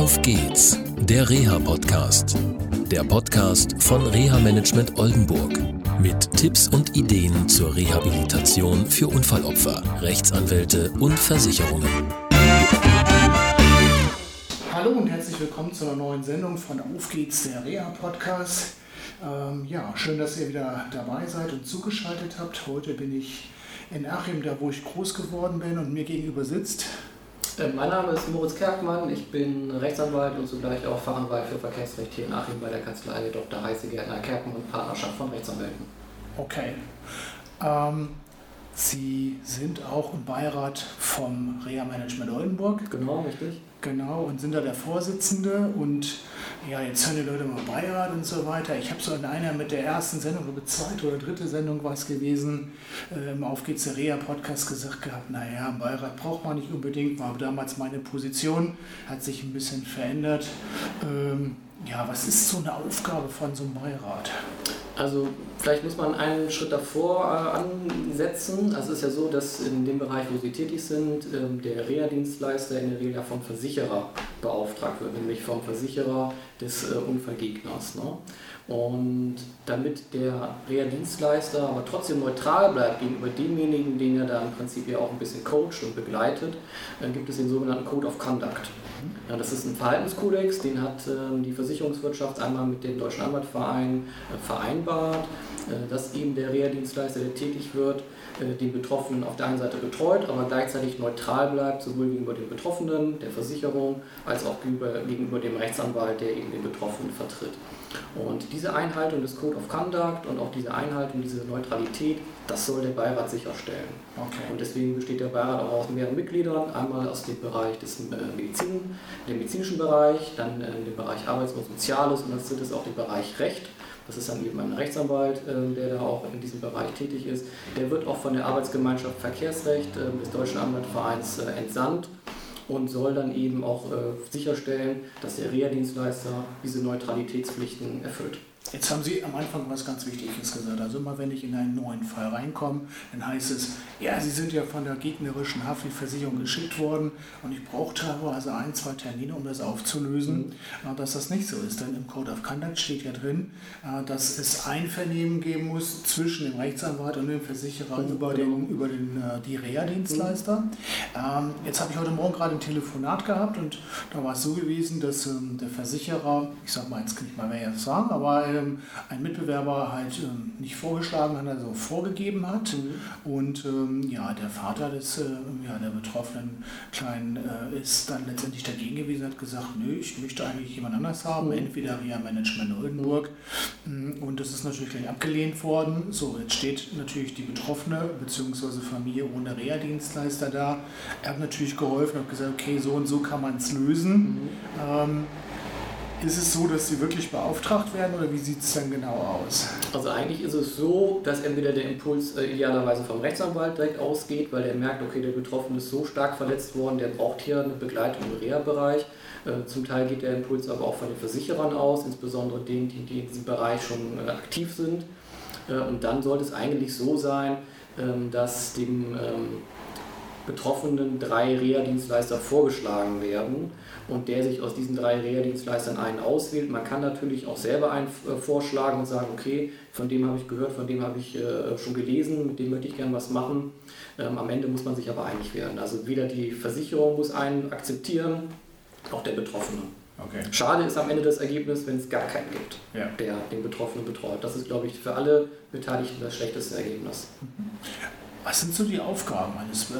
Auf geht's, der Reha-Podcast. Der Podcast von Reha Management Oldenburg. Mit Tipps und Ideen zur Rehabilitation für Unfallopfer, Rechtsanwälte und Versicherungen. Hallo und herzlich willkommen zu einer neuen Sendung von Auf geht's, der Reha-Podcast. Ähm, ja, schön, dass ihr wieder dabei seid und zugeschaltet habt. Heute bin ich in Achim, da wo ich groß geworden bin und mir gegenüber sitzt. Äh, mein Name ist Moritz Kerkmann, ich bin Rechtsanwalt und zugleich auch Fachanwalt für Verkehrsrecht hier in Achim bei der Kanzlei Dr. Heiße Gärtner Kerkmann und Partnerschaft von Rechtsanwälten. Okay. Ähm, Sie sind auch im Beirat vom Reha Management Oldenburg. Genau, richtig. Genau, und sind da der Vorsitzende. Und ja, jetzt hören die Leute mal Beirat und so weiter. Ich habe so in einer mit der ersten Sendung, glaube zweite oder dritte Sendung war es gewesen, im Auf geht's der Reha-Podcast gesagt gehabt, naja, Beirat braucht man nicht unbedingt, war damals meine Position, hat sich ein bisschen verändert. Ähm, ja, was ist so eine Aufgabe von so einem Beirat? Also vielleicht muss man einen Schritt davor äh, ansetzen. Also es ist ja so, dass in dem Bereich, wo Sie tätig sind, ähm, der Reha-Dienstleister in der Regel ja vom Versicherer beauftragt wird, nämlich vom Versicherer des äh, Unfallgegners. Ne? Und damit der Reha-Dienstleister aber trotzdem neutral bleibt gegenüber demjenigen, den er da im Prinzip ja auch ein bisschen coacht und begleitet, äh, gibt es den sogenannten Code of Conduct. Ja, das ist ein Verhaltenskodex, den hat ähm, die Versicherungswirtschaft einmal mit dem Deutschen Anwaltverein äh, vereinbart, äh, dass eben der Reha-Dienstleister, der tätig wird, äh, den Betroffenen auf der einen Seite betreut, aber gleichzeitig neutral bleibt, sowohl gegenüber den Betroffenen, der Versicherung, als auch gegenüber, gegenüber dem Rechtsanwalt, der eben den Betroffenen vertritt. Und diese Einhaltung des Code of Conduct und auch diese Einhaltung, diese Neutralität, das soll der Beirat sicherstellen. Okay. Und deswegen besteht der Beirat auch aus mehreren Mitgliedern, einmal aus dem Bereich des äh, Medizin, dem medizinischen Bereich, dann äh, dem Bereich Arbeits- und Soziales und als drittes auch den Bereich Recht. Das ist dann eben ein Rechtsanwalt, äh, der da auch in diesem Bereich tätig ist. Der wird auch von der Arbeitsgemeinschaft Verkehrsrecht des Deutschen Anwaltvereins entsandt und soll dann eben auch sicherstellen, dass der Reha-Dienstleister diese Neutralitätspflichten erfüllt. Jetzt haben Sie am Anfang was ganz Wichtiges gesagt. Also immer wenn ich in einen neuen Fall reinkomme, dann heißt es, ja, Sie sind ja von der gegnerischen Haftpflichtversicherung geschickt worden und ich brauche teilweise ein, zwei Termine, um das aufzulösen, mhm. dass das nicht so ist. Denn im Code of Conduct steht ja drin, äh, dass es Einvernehmen geben muss zwischen dem Rechtsanwalt und dem Versicherer mhm, über, den, über den, äh, die Reha-Dienstleister. Mhm. Ähm, jetzt habe ich heute Morgen gerade ein Telefonat gehabt und da war es so gewesen, dass ähm, der Versicherer, ich sage mal, jetzt kann ich mal mehr sagen, aber ähm, ein Mitbewerber halt ähm, nicht vorgeschlagen hat, also vorgegeben hat. Mhm. Und ähm, ja, der Vater des, äh, ja, der betroffenen Kleinen äh, ist dann letztendlich dagegen gewesen, hat gesagt, nö, ich möchte eigentlich jemand anders haben, mhm. entweder Ria Management Oldenburg. Mhm. Und das ist natürlich gleich abgelehnt worden. So, jetzt steht natürlich die Betroffene bzw. Familie ohne Reha-Dienstleister da. Er hat natürlich geholfen und gesagt, okay, so und so kann man es lösen. Mhm. Ist es so, dass sie wirklich beauftragt werden oder wie sieht es dann genau aus? Also eigentlich ist es so, dass entweder der Impuls äh, idealerweise vom Rechtsanwalt direkt ausgeht, weil er merkt, okay, der Betroffene ist so stark verletzt worden, der braucht hier eine Begleitung im Reha-Bereich. Äh, zum Teil geht der Impuls aber auch von den Versicherern aus, insbesondere denen, die, die in diesem Bereich schon äh, aktiv sind. Äh, und dann sollte es eigentlich so sein, ähm, dass dem ähm, Betroffenen drei Reha-Dienstleister vorgeschlagen werden und der sich aus diesen drei Reha-Dienstleistern einen auswählt. Man kann natürlich auch selber einen äh, vorschlagen und sagen, okay, von dem habe ich gehört, von dem habe ich äh, schon gelesen, mit dem möchte ich gerne was machen. Ähm, am Ende muss man sich aber einig werden. Also weder die Versicherung muss einen akzeptieren, auch der Betroffene. Okay. Schade ist am Ende das Ergebnis, wenn es gar keinen gibt, ja. der den Betroffenen betreut. Das ist, glaube ich, für alle Beteiligten das schlechteste Ergebnis. Was sind so die Aufgaben eines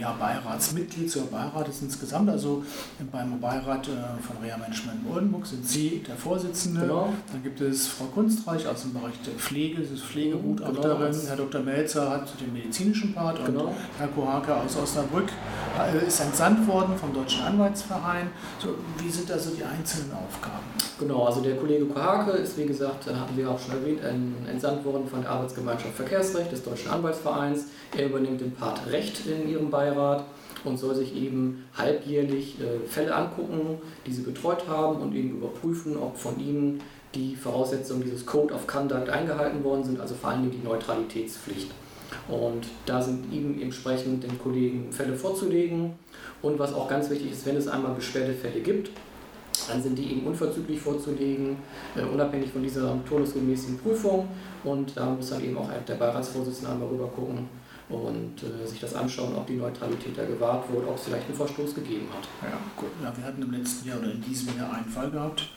ja, Beiratsmitglieds oder Beirates insgesamt? Also beim Beirat äh, von Rea Management in Oldenburg sind Sie der Vorsitzende. Genau. Dann gibt es Frau Kunstreich aus dem Bereich der Pflege, sie ist Pflegegutachterin. Genau. Herr Dr. Melzer hat den medizinischen Part genau. und Herr Kohake aus Osnabrück äh, ist entsandt worden vom Deutschen Anwaltsverein. So, wie sind da so die einzelnen Aufgaben? Genau, also der Kollege Kohake ist, wie gesagt, hatten wir auch schon erwähnt, entsandt worden von der Arbeitsgemeinschaft Verkehrsrecht des Deutschen Anwaltsvereins. Er übernimmt den Part Recht in ihrem Beirat und soll sich eben halbjährlich äh, Fälle angucken, die sie betreut haben und eben überprüfen, ob von ihnen die Voraussetzungen dieses Code of Conduct eingehalten worden sind, also vor allem die Neutralitätspflicht. Und da sind ihm entsprechend den Kollegen Fälle vorzulegen. Und was auch ganz wichtig ist, wenn es einmal Beschwerdefälle gibt, dann sind die eben unverzüglich vorzulegen, äh, unabhängig von dieser turnusgemäßen Prüfung. Und da muss dann eben auch der Beiratsvorsitzende einmal rüber gucken und äh, sich das anschauen, ob die Neutralität da gewahrt wurde, ob es vielleicht einen Verstoß gegeben hat. Ja, gut. Ja, wir hatten im letzten Jahr oder in diesem Jahr einen Fall gehabt.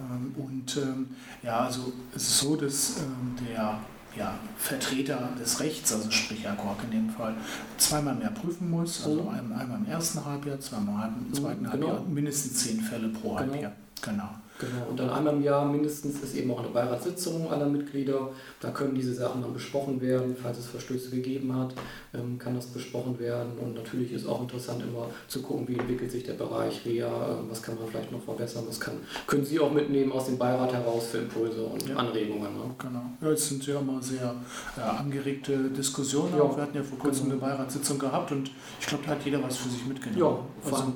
Ähm, und ähm, ja, also es ist so, dass ähm, der ja, Vertreter des Rechts, also sprich Herr Kork in dem Fall, zweimal mehr prüfen muss, also mhm. einmal im ersten Halbjahr, zweimal im zweiten mhm, genau. Halbjahr, mindestens zehn Fälle pro genau. Halbjahr. Genau. Genau, und dann einmal im Jahr mindestens ist eben auch eine Beiratssitzung aller Mitglieder. Da können diese Sachen dann besprochen werden. Falls es Verstöße gegeben hat, ähm, kann das besprochen werden. Und natürlich ist auch interessant immer zu gucken, wie entwickelt sich der Bereich REA, ähm, was kann man vielleicht noch verbessern, was kann, können Sie auch mitnehmen aus dem Beirat heraus für Impulse und ja. Anregungen. Ne? Genau. Ja, es sind ja immer sehr ja, angeregte Diskussionen. Ja. Wir hatten ja vor kurzem genau. eine Beiratssitzung gehabt und ich glaube, da hat jeder was für sich mitgenommen. Ja, also,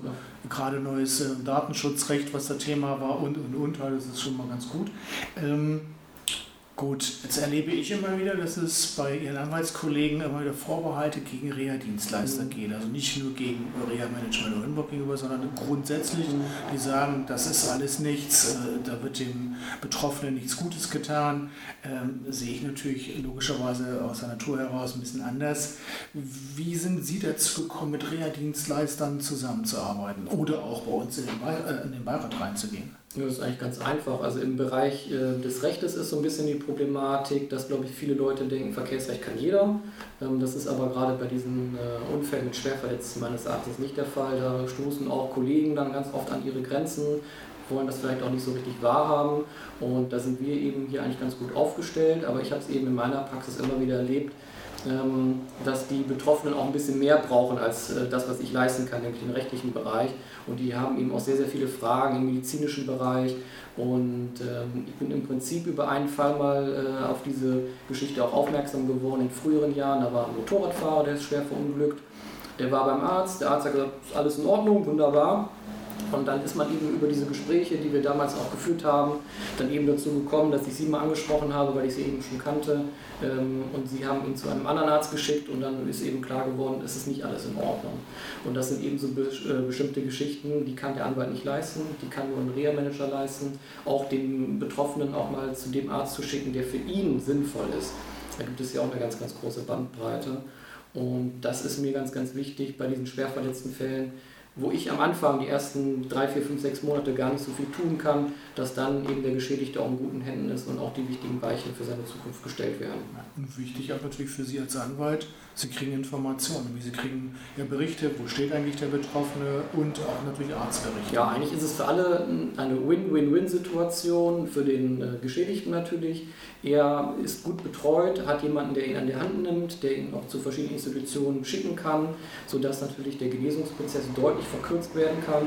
gerade neues äh, Datenschutzrecht, was das Thema war und und und, das ist schon mal ganz gut. Ähm, Gut, jetzt erlebe ich immer wieder, dass es bei Ihren Anwaltskollegen immer wieder Vorbehalte gegen Reha-Dienstleister mhm. geht. Also nicht nur gegen Reha-Management oder Inbox gegenüber, sondern grundsätzlich, mhm. die sagen, das ist alles nichts, äh, da wird dem Betroffenen nichts Gutes getan. Ähm, sehe ich natürlich logischerweise aus der Natur heraus ein bisschen anders. Wie sind Sie dazu gekommen, mit Reha-Dienstleistern zusammenzuarbeiten oder auch bei uns in den, Be äh, in den Beirat reinzugehen? Ja, das ist eigentlich ganz einfach. Also im Bereich äh, des Rechtes ist so ein bisschen die Problematik, dass, glaube ich, viele Leute denken, Verkehrsrecht kann jeder. Ähm, das ist aber gerade bei diesen äh, Unfällen mit Schwerverletzten meines Erachtens nicht der Fall. Da stoßen auch Kollegen dann ganz oft an ihre Grenzen, wollen das vielleicht auch nicht so richtig wahrhaben. Und da sind wir eben hier eigentlich ganz gut aufgestellt. Aber ich habe es eben in meiner Praxis immer wieder erlebt, dass die Betroffenen auch ein bisschen mehr brauchen als äh, das, was ich leisten kann, nämlich den rechtlichen Bereich. Und die haben eben auch sehr, sehr viele Fragen im medizinischen Bereich. Und ähm, ich bin im Prinzip über einen Fall mal äh, auf diese Geschichte auch aufmerksam geworden in früheren Jahren. Da war ein Motorradfahrer, der ist schwer verunglückt. Der war beim Arzt, der Arzt hat gesagt, ist alles in Ordnung, wunderbar. Und dann ist man eben über diese Gespräche, die wir damals auch geführt haben, dann eben dazu gekommen, dass ich sie mal angesprochen habe, weil ich sie eben schon kannte. Ähm, und sie haben ihn zu einem anderen Arzt geschickt und dann ist eben klar geworden, es ist nicht alles in Ordnung. Und das sind eben so äh, bestimmte Geschichten, die kann der Anwalt nicht leisten, die kann nur ein Reha-Manager leisten. Auch den Betroffenen auch mal zu dem Arzt zu schicken, der für ihn sinnvoll ist. Da gibt es ja auch eine ganz, ganz große Bandbreite. Und das ist mir ganz, ganz wichtig bei diesen schwer verletzten Fällen, wo ich am Anfang die ersten drei, vier, fünf, sechs Monate gar nicht so viel tun kann, dass dann eben der Geschädigte auch in guten Händen ist und auch die wichtigen Weichen für seine Zukunft gestellt werden. Und wichtig auch natürlich für Sie als Anwalt, Sie kriegen Informationen, wie Sie kriegen ja Berichte, wo steht eigentlich der Betroffene und auch natürlich Arztberichte. Ja, eigentlich ist es für alle eine Win-Win-Win-Situation, für den äh, Geschädigten natürlich. Er ist gut betreut, hat jemanden, der ihn an die Hand nimmt, der ihn auch zu verschiedenen Institutionen schicken kann, sodass natürlich der Genesungsprozess deutlich verkürzt werden kann,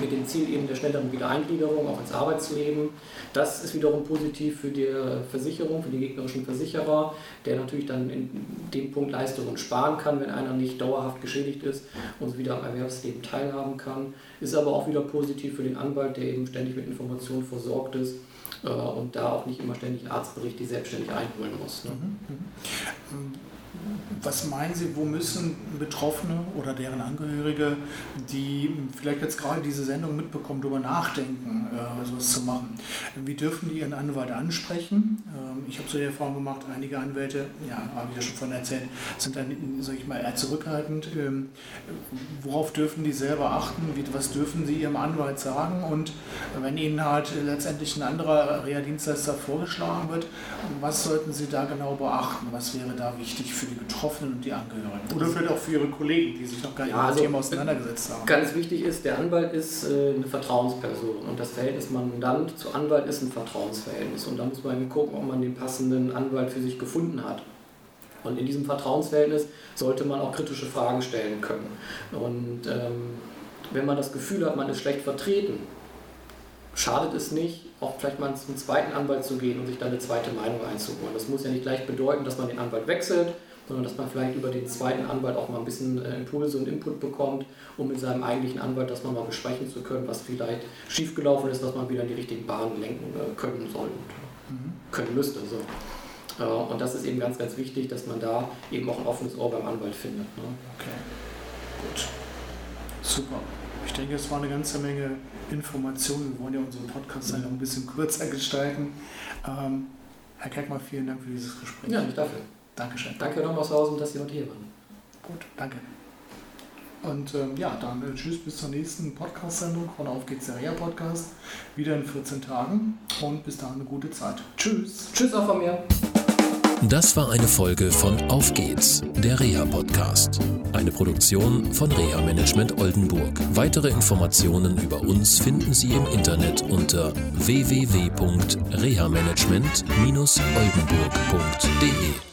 mit dem Ziel eben der schnelleren Wiedereingliederung auch ins Arbeitsleben. Das ist wiederum positiv für die Versicherung, für die gegnerischen Versicherer, der natürlich dann in dem Punkt Leistungen sparen kann, wenn einer nicht dauerhaft geschädigt ist und wieder am Erwerbsleben teilhaben kann. Ist aber auch wieder positiv für den Anwalt, der eben ständig mit Informationen versorgt ist äh, und da auch nicht immer ständig Arztberichte selbstständig einholen muss. Ne? Was meinen Sie, wo müssen Betroffene oder deren Angehörige, die vielleicht jetzt gerade diese Sendung mitbekommen, darüber nachdenken, äh, sowas zu machen? Wie dürfen die ihren Anwalt ansprechen? Ähm, ich habe so die Erfahrung gemacht, einige Anwälte, ja, habe ich ja schon von erzählt, sind dann, sage ich mal, eher zurückhaltend. Ähm, worauf dürfen die selber achten? Wie, was dürfen sie ihrem Anwalt sagen? Und wenn ihnen halt letztendlich ein anderer Reha-Dienstleister vorgeschlagen wird, was sollten sie da genau beachten? Was wäre da wichtig für die Betroffenen und die Angehörigen? Oder vielleicht auch für ihre Kollegen, die sich noch gar nicht ja, mit dem also Thema auseinandergesetzt haben. Ganz wichtig ist, der Anwalt ist äh, eine Vertrauensperson und das Verhältnis Mandant zu Anwalt ist ein Vertrauensverhältnis. Und da muss man gucken, ob man den passenden Anwalt für sich gefunden hat. Und in diesem Vertrauensverhältnis sollte man auch kritische Fragen stellen können. Und ähm, wenn man das Gefühl hat, man ist schlecht vertreten, schadet es nicht, auch vielleicht mal zum zweiten Anwalt zu gehen und sich dann eine zweite Meinung einzuholen. Das muss ja nicht gleich bedeuten, dass man den Anwalt wechselt, sondern dass man vielleicht über den zweiten Anwalt auch mal ein bisschen äh, Impulse und Input bekommt, um mit seinem eigentlichen Anwalt das nochmal besprechen zu können, was vielleicht schiefgelaufen ist, was man wieder in die richtigen Bahnen lenken äh, können soll und mhm. können müsste. So. Äh, und das ist eben ganz, ganz wichtig, dass man da eben auch ein offenes Ohr beim Anwalt findet. Ne? Okay, gut. Super. Ich denke, es war eine ganze Menge Informationen. Wir wollen ja unseren Podcast dann noch ein bisschen kürzer gestalten. Ähm, Herr Keckmann, vielen Dank für dieses Gespräch. Ja, nicht dafür. Dankeschön. Danke nochmal Sausen, dass Sie heute hier waren. Gut, danke. Und ähm, ja, dann äh, tschüss bis zur nächsten Podcast-Sendung von Auf geht's der Reha-Podcast. Wieder in 14 Tagen und bis dahin eine gute Zeit. Tschüss. Tschüss auch von mir. Das war eine Folge von Auf geht's, der Reha-Podcast. Eine Produktion von Reha Management Oldenburg. Weitere Informationen über uns finden Sie im Internet unter www.rehamanagement-oldenburg.de.